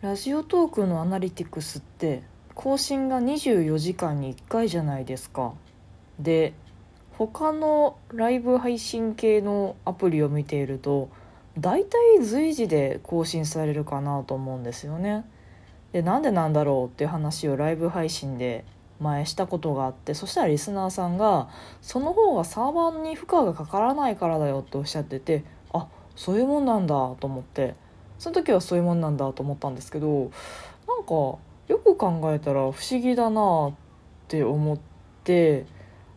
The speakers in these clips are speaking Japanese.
ラジオトークのアナリティクスって更新が24時間に1回じゃないですか。で他のライブ配信系のアプリを見ていると大体随時で更新されるかなと思うんですよね。でなんでなんだろうっていう話をライブ配信で前したことがあってそしたらリスナーさんがその方がサーバーに負荷がかからないからだよっておっしゃっててあそういうもんなんだと思ってその時はそういうもんなんだと思ったんですけどなんかよく考えたら不思議だなって思って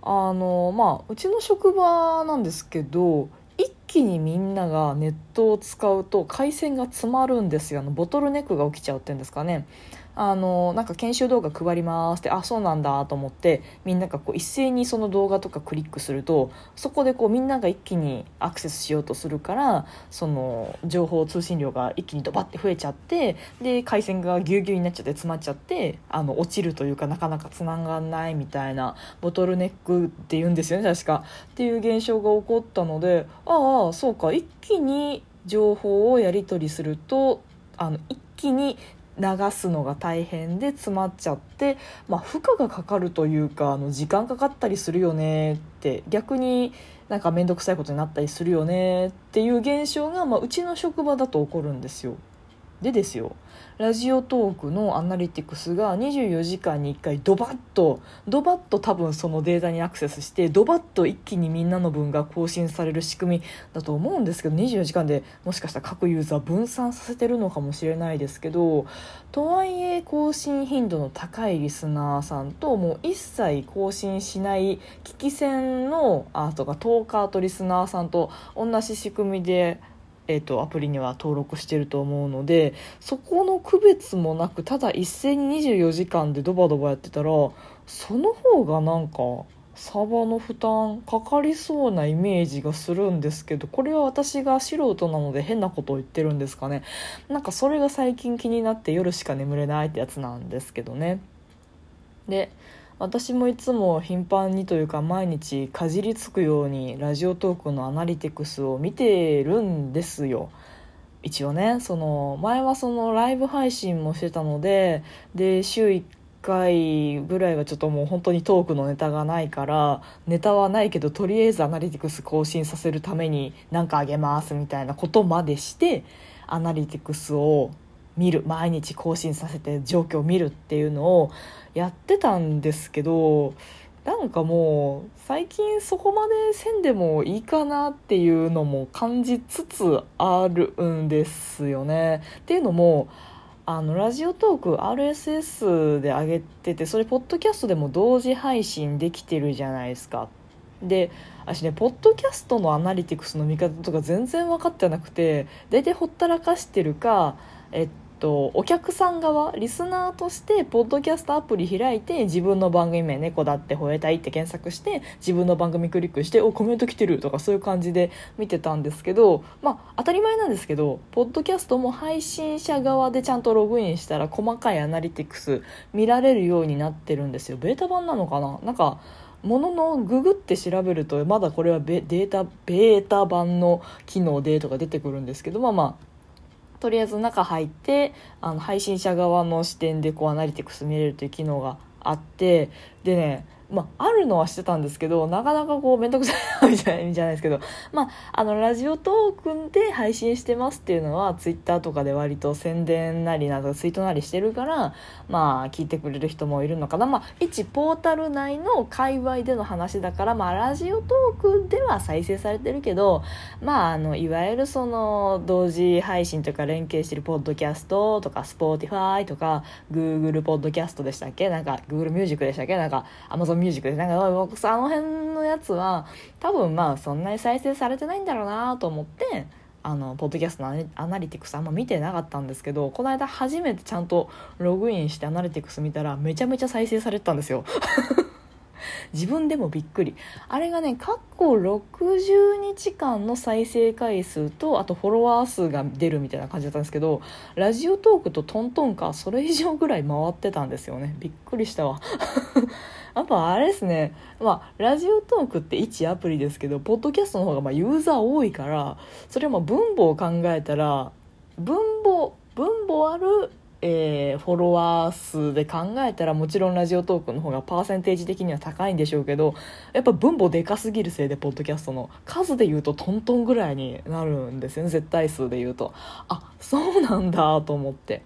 あのまあうちの職場なんですけど一気にみんながネットを使うと回線が詰まるんですよ。あのボトルネックが起きちゃうっていうんですかね。あのなんか研修動画配りますってあそうなんだと思ってみんながこう一斉にその動画とかクリックするとそこでこうみんなが一気にアクセスしようとするからその情報通信量が一気にドバッて増えちゃってで回線がぎゅうぎゅうになっちゃって詰まっちゃってあの落ちるというかなかなかつながんないみたいなボトルネックって言うんですよね確か。っていう現象が起こったのでああそうか一気に情報をやり取りするとあの一気に流すのが大変で詰まっちゃって、まあ、負荷がかかるというかあの時間かかったりするよねって逆になんか面倒くさいことになったりするよねっていう現象が、まあ、うちの職場だと起こるんですよ。でですよ。ラジオトークのアナリティクスが24時間に1回ドバッとドバッと多分そのデータにアクセスしてドバッと一気にみんなの分が更新される仕組みだと思うんですけど24時間でもしかしたら各ユーザー分散させてるのかもしれないですけどとはいえ更新頻度の高いリスナーさんともう一切更新しない聞き戦のあとかトーカーとリスナーさんと同じ仕組みでえーと、アプリには登録してると思うのでそこの区別もなくただ一斉に24時間でドバドバやってたらその方がなんかサーバーの負担かかりそうなイメージがするんですけどこれは私が素人なので変なことを言ってるんですかね。なんかそれが最近気になって夜しか眠れないってやつなんですけどね。で私もいつも頻繁にというか毎日かじりつくようにラジオトークのアナリティクスを見てるんですよ。一応ねその前はそのライブ配信もしてたのでで週1回ぐらいはちょっともう本当にトークのネタがないからネタはないけどとりあえずアナリティクス更新させるために何かあげますみたいなことまでしてアナリティクスを見る毎日更新させて状況を見るっていうのをやってたんですけどなんかもう最近そこまでせんでもいいかなっていうのも感じつつあるんですよね。っていうのもあのラジオトーク RSS で上げててそれポッドキャストでも同時配信できてるじゃないですか。で私ねポッドキャストのアナリティクスの見方とか全然分かってなくて大体ほったらかしてるかえっと、お客さん側リスナーとしてポッドキャストアプリ開いて自分の番組名「猫だって吠えたい」って検索して自分の番組クリックして「おコメント来てる」とかそういう感じで見てたんですけどまあ当たり前なんですけどポッドキャストも配信者側でちゃんとログインしたら細かいアナリティクス見られるようになってるんですよ。ベータ版なのかな？なんかもののググって調べるとまだこれはベデータベータ版の機能でとか出てくるんですけどまあまあとりあえず中入ってあの配信者側の視点でこうアナリティクス見れるという機能があってでねまあ、あるのはしてたんですけどなかなかこう面倒くさいみたいじゃないですけど、まあ、あのラジオトークンで配信してますっていうのはツイッターとかで割と宣伝なりなどツイートなりしてるからまあ聞いてくれる人もいるのかな、まあ、一ポータル内の界隈での話だから、まあ、ラジオトークでは再生されてるけど、まあ、あのいわゆるその同時配信とか連携してるポッドキャストとかスポーティファイとかグーグルポッドキャストでしたっけ？なんかグーグルミュージックでしたっけ？なんかアマゾンミュージックでなんか僕あの辺のやつは多分まあそんなに再生されてないんだろうなと思ってあのポッドキャストのアナリティクスあんま見てなかったんですけどこの間初めてちゃんとログインしてアナリティクス見たらめちゃめちゃ再生されてたんですよ。自分でもびっくり。あれがね過去60日間の再生回数とあとフォロワー数が出るみたいな感じだったんですけどラジオトークとトントンかそれ以上ぐらい回ってたんですよね。びっくりしたわ。やっぱあれですね。まあラジオトークって一アプリですけどポッドキャストの方がまあユーザー多いからそれはまあ分母を考えたら分母分母あるえーフォロワー数で考えたらもちろんラジオトークの方がパーセンテージ的には高いんでしょうけどやっぱ分母でかすぎるせいでポッドキャストの。数で言うとトントンぐらいになるんですよね。絶対数で言うと。あそうなんだと思って。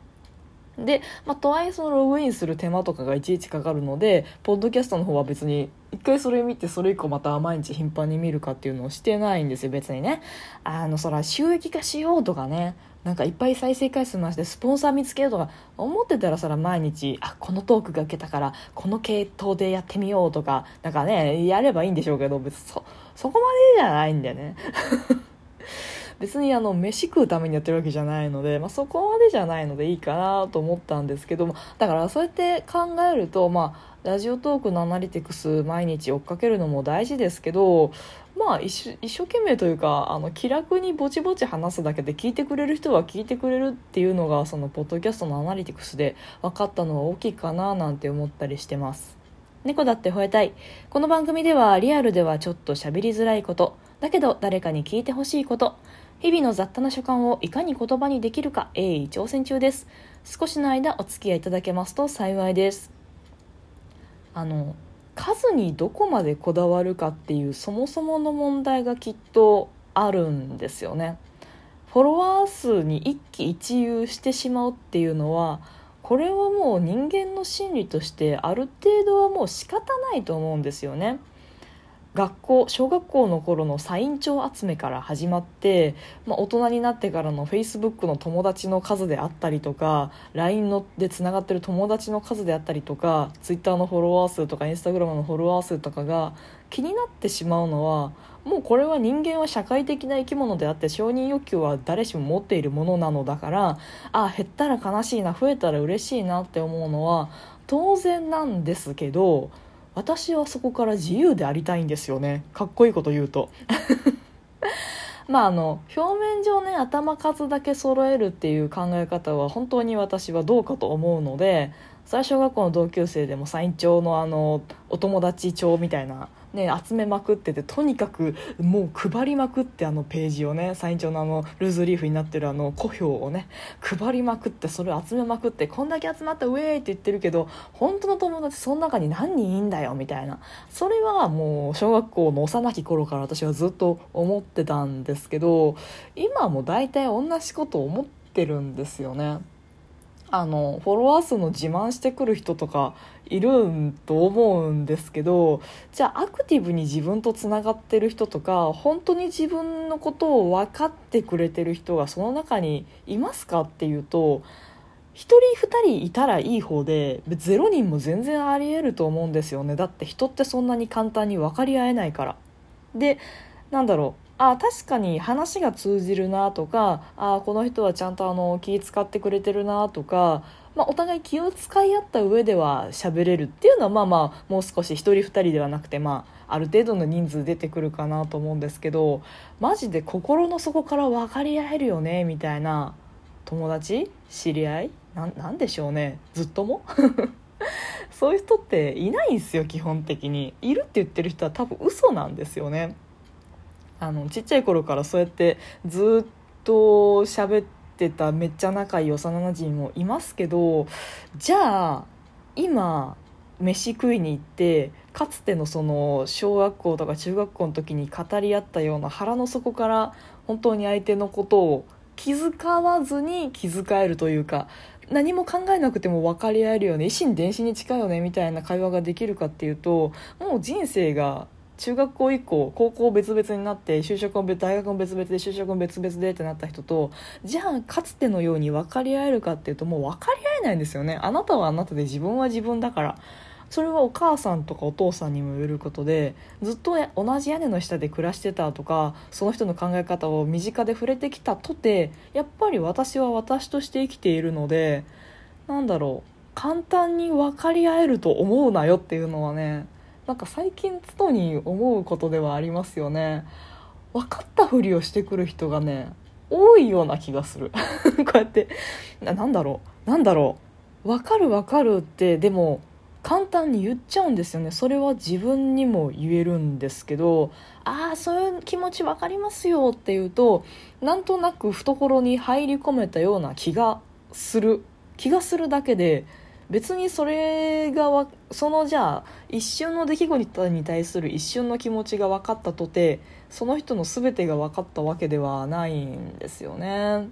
で、まあ、とはいえそのログインする手間とかがいちいちかかるのでポッドキャストの方は別に一回それ見てそれ以降また毎日頻繁に見るかっていうのをしてないんですよ別にね。あのそら収益化しようとかねなんかいっぱい再生回数回してスポンサー見つけようとか思ってたらそら毎日あこのトークが受けたからこの系統でやってみようとかなんかねやればいいんでしょうけど別にそそこまでじゃないんだよね。別にあの飯食うためにやってるわけじゃないので、まあ、そこまでじゃないのでいいかなと思ったんですけどもだからそうやって考えると、まあ、ラジオトークのアナリティクス毎日追っかけるのも大事ですけどまあ一生懸命というかあの気楽にぼちぼち話すだけで聞いてくれる人は聞いてくれるっていうのがそのポッドキャストのアナリティクスで分かったのは大きいかななんて思ったりしてます。猫だって吠えたい。この番組ではリアルではちょっと喋りづらいこと。だけど誰かに聞いてほしいこと。日々の雑多な所感をいかに言葉にできるか鋭意挑戦中です。少しの間お付き合いいただけますと幸いです。あの数にどこまでこだわるかっていうそもそもの問題がきっとあるんですよね。フォロワー数に一喜一憂してしまうっていうのはこれはもう人間の心理としてある程度はもう仕方ないと思うんですよね。学校小学校の頃のサイン帳集めから始まって、まあ、大人になってからのフェイスブックの友達の数であったりとか LINE のでつながってる友達の数であったりとか Twitter のフォロワー数とか Instagram のフォロワー数とかが気になってしまうのはもうこれは人間は社会的な生き物であって承認欲求は誰しも持っているものなのだからあ減ったら悲しいな増えたら嬉しいなって思うのは当然なんですけど私はそこから自由でありたいんですよね。かっこいいこと言うと。まああの表面上ね頭数だけ揃えるっていう考え方は本当に私はどうかと思うので最小学校の同級生でも最長のあのお友達帳みたいな、ね、集めまくっててとにかくもう配りまくってあのページをねサイン帳のあのルーズリーフになってるあの小票をね配りまくってそれを集めまくってこんだけ集まったウェーイって言ってるけど本当の友達その中に何人いんだよみたいなそれはもう小学校の幼き頃から私はずっと思ってたんですけど今も大体同じこと思ってるんですよね。あのフォロワー数の自慢してくる人とかいると思うんですけどじゃあアクティブに自分とつながってる人とか本当に自分のことを分かってくれてる人がその中にいますかっていうと1人2人いたらいい方で0人も全然ありえると思うんですよねだって人ってそんなに簡単に分かり合えないから。でなんだろうあ確かに話が通じるなとかあこの人はちゃんとあの気使ってくれてるなとか、まあ、お互い気を使い合った上では喋れるっていうのはまあまあもう少し1人2人ではなくて、まあ、ある程度の人数出てくるかなと思うんですけどマジで心の底から分かり合えるよねみたいな友達？知り合い？なんなんでしょうね。ずっとも？そういう人っていないんですよ基本的に。いるって言ってる人は多分嘘なんですよね。あのちっちゃい頃からそうやってずっと喋ってためっちゃ仲いい幼なじみもいますけどじゃあ今飯食いに行ってかつてのその小学校とか中学校の時に語り合ったような腹の底から本当に相手のことを気遣わずに気遣えるというか何も考えなくても分かり合えるよね。一心伝心に近いよねみたいな会話ができるかっていうともう人生が中学校以降高校別々になって就職も大学も別々で就職も別々でってなった人とじゃあかつてのように分かり合えるかっていうともう分かり合えないんですよね。あなたはあなたで自分は自分だから。それはお母さんとかお父さんにも言えることでずっと同じ屋根の下で暮らしてたとかその人の考え方を身近で触れてきたとてやっぱり私は私として生きているのでなんだろう。簡単に分かり合えると思うなよっていうのはねなんか最近常に思うことではありますよね。分かったふりをしてくる人がね多いような気がする。こうやってなんだろう。なんだろう。分かる分かるってでも簡単に言っちゃうんですよね。それは自分にも言えるんですけどああそういう気持ち分かりますよっていうとなんとなく懐に入り込めたような気がする。気がするだけで別にそれがわそのじゃあ一瞬の出来事に対する一瞬の気持ちが分かったとてその人の全てが分かったわけではないんですよね。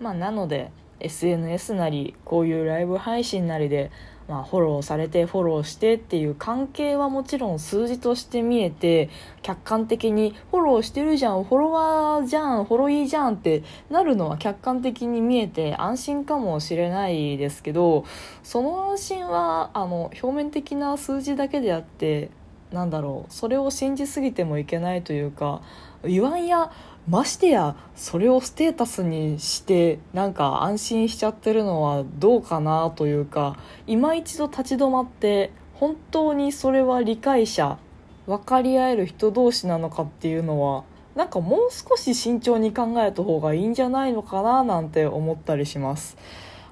まあ、なので SNS なりこういうライブ配信なりでまあ、フォローされてフォローしてっていう関係はもちろん数字として見えて客観的にフォローしてるじゃんフォロワーじゃんフォロイーじゃんってなるのは客観的に見えて安心かもしれないですけどその安心はあの表面的な数字だけであってなんだろうそれを信じすぎてもいけないというか言わんやましてやそれをステータスにしてなんか安心しちゃってるのはどうかなというか今一度立ち止まって本当にそれは理解者分かり合える人同士なのかっていうのはなんかもう少し慎重に考えた方がいいんじゃないのかななんて思ったりします。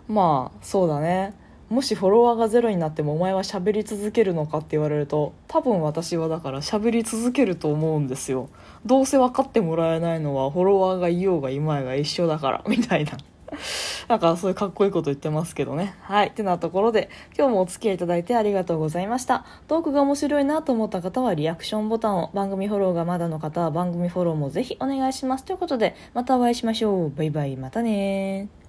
まあそうだね。もしフォロワーがゼロになってもお前は喋り続けるのかって言われると多分私はだから喋り続けると思うんですよどうせ分かってもらえないのはフォロワーがいようがいまいが一緒だから みたいななんかそういうかっこいいこと言ってますけどね。はい。ってなところで、今日もお付き合いいただいてありがとうございました。トークが面白いなと思った方はリアクションボタンを、番組フォローがまだの方は番組フォローもぜひお願いします。ということで、またお会いしましょう。バイバイ、またね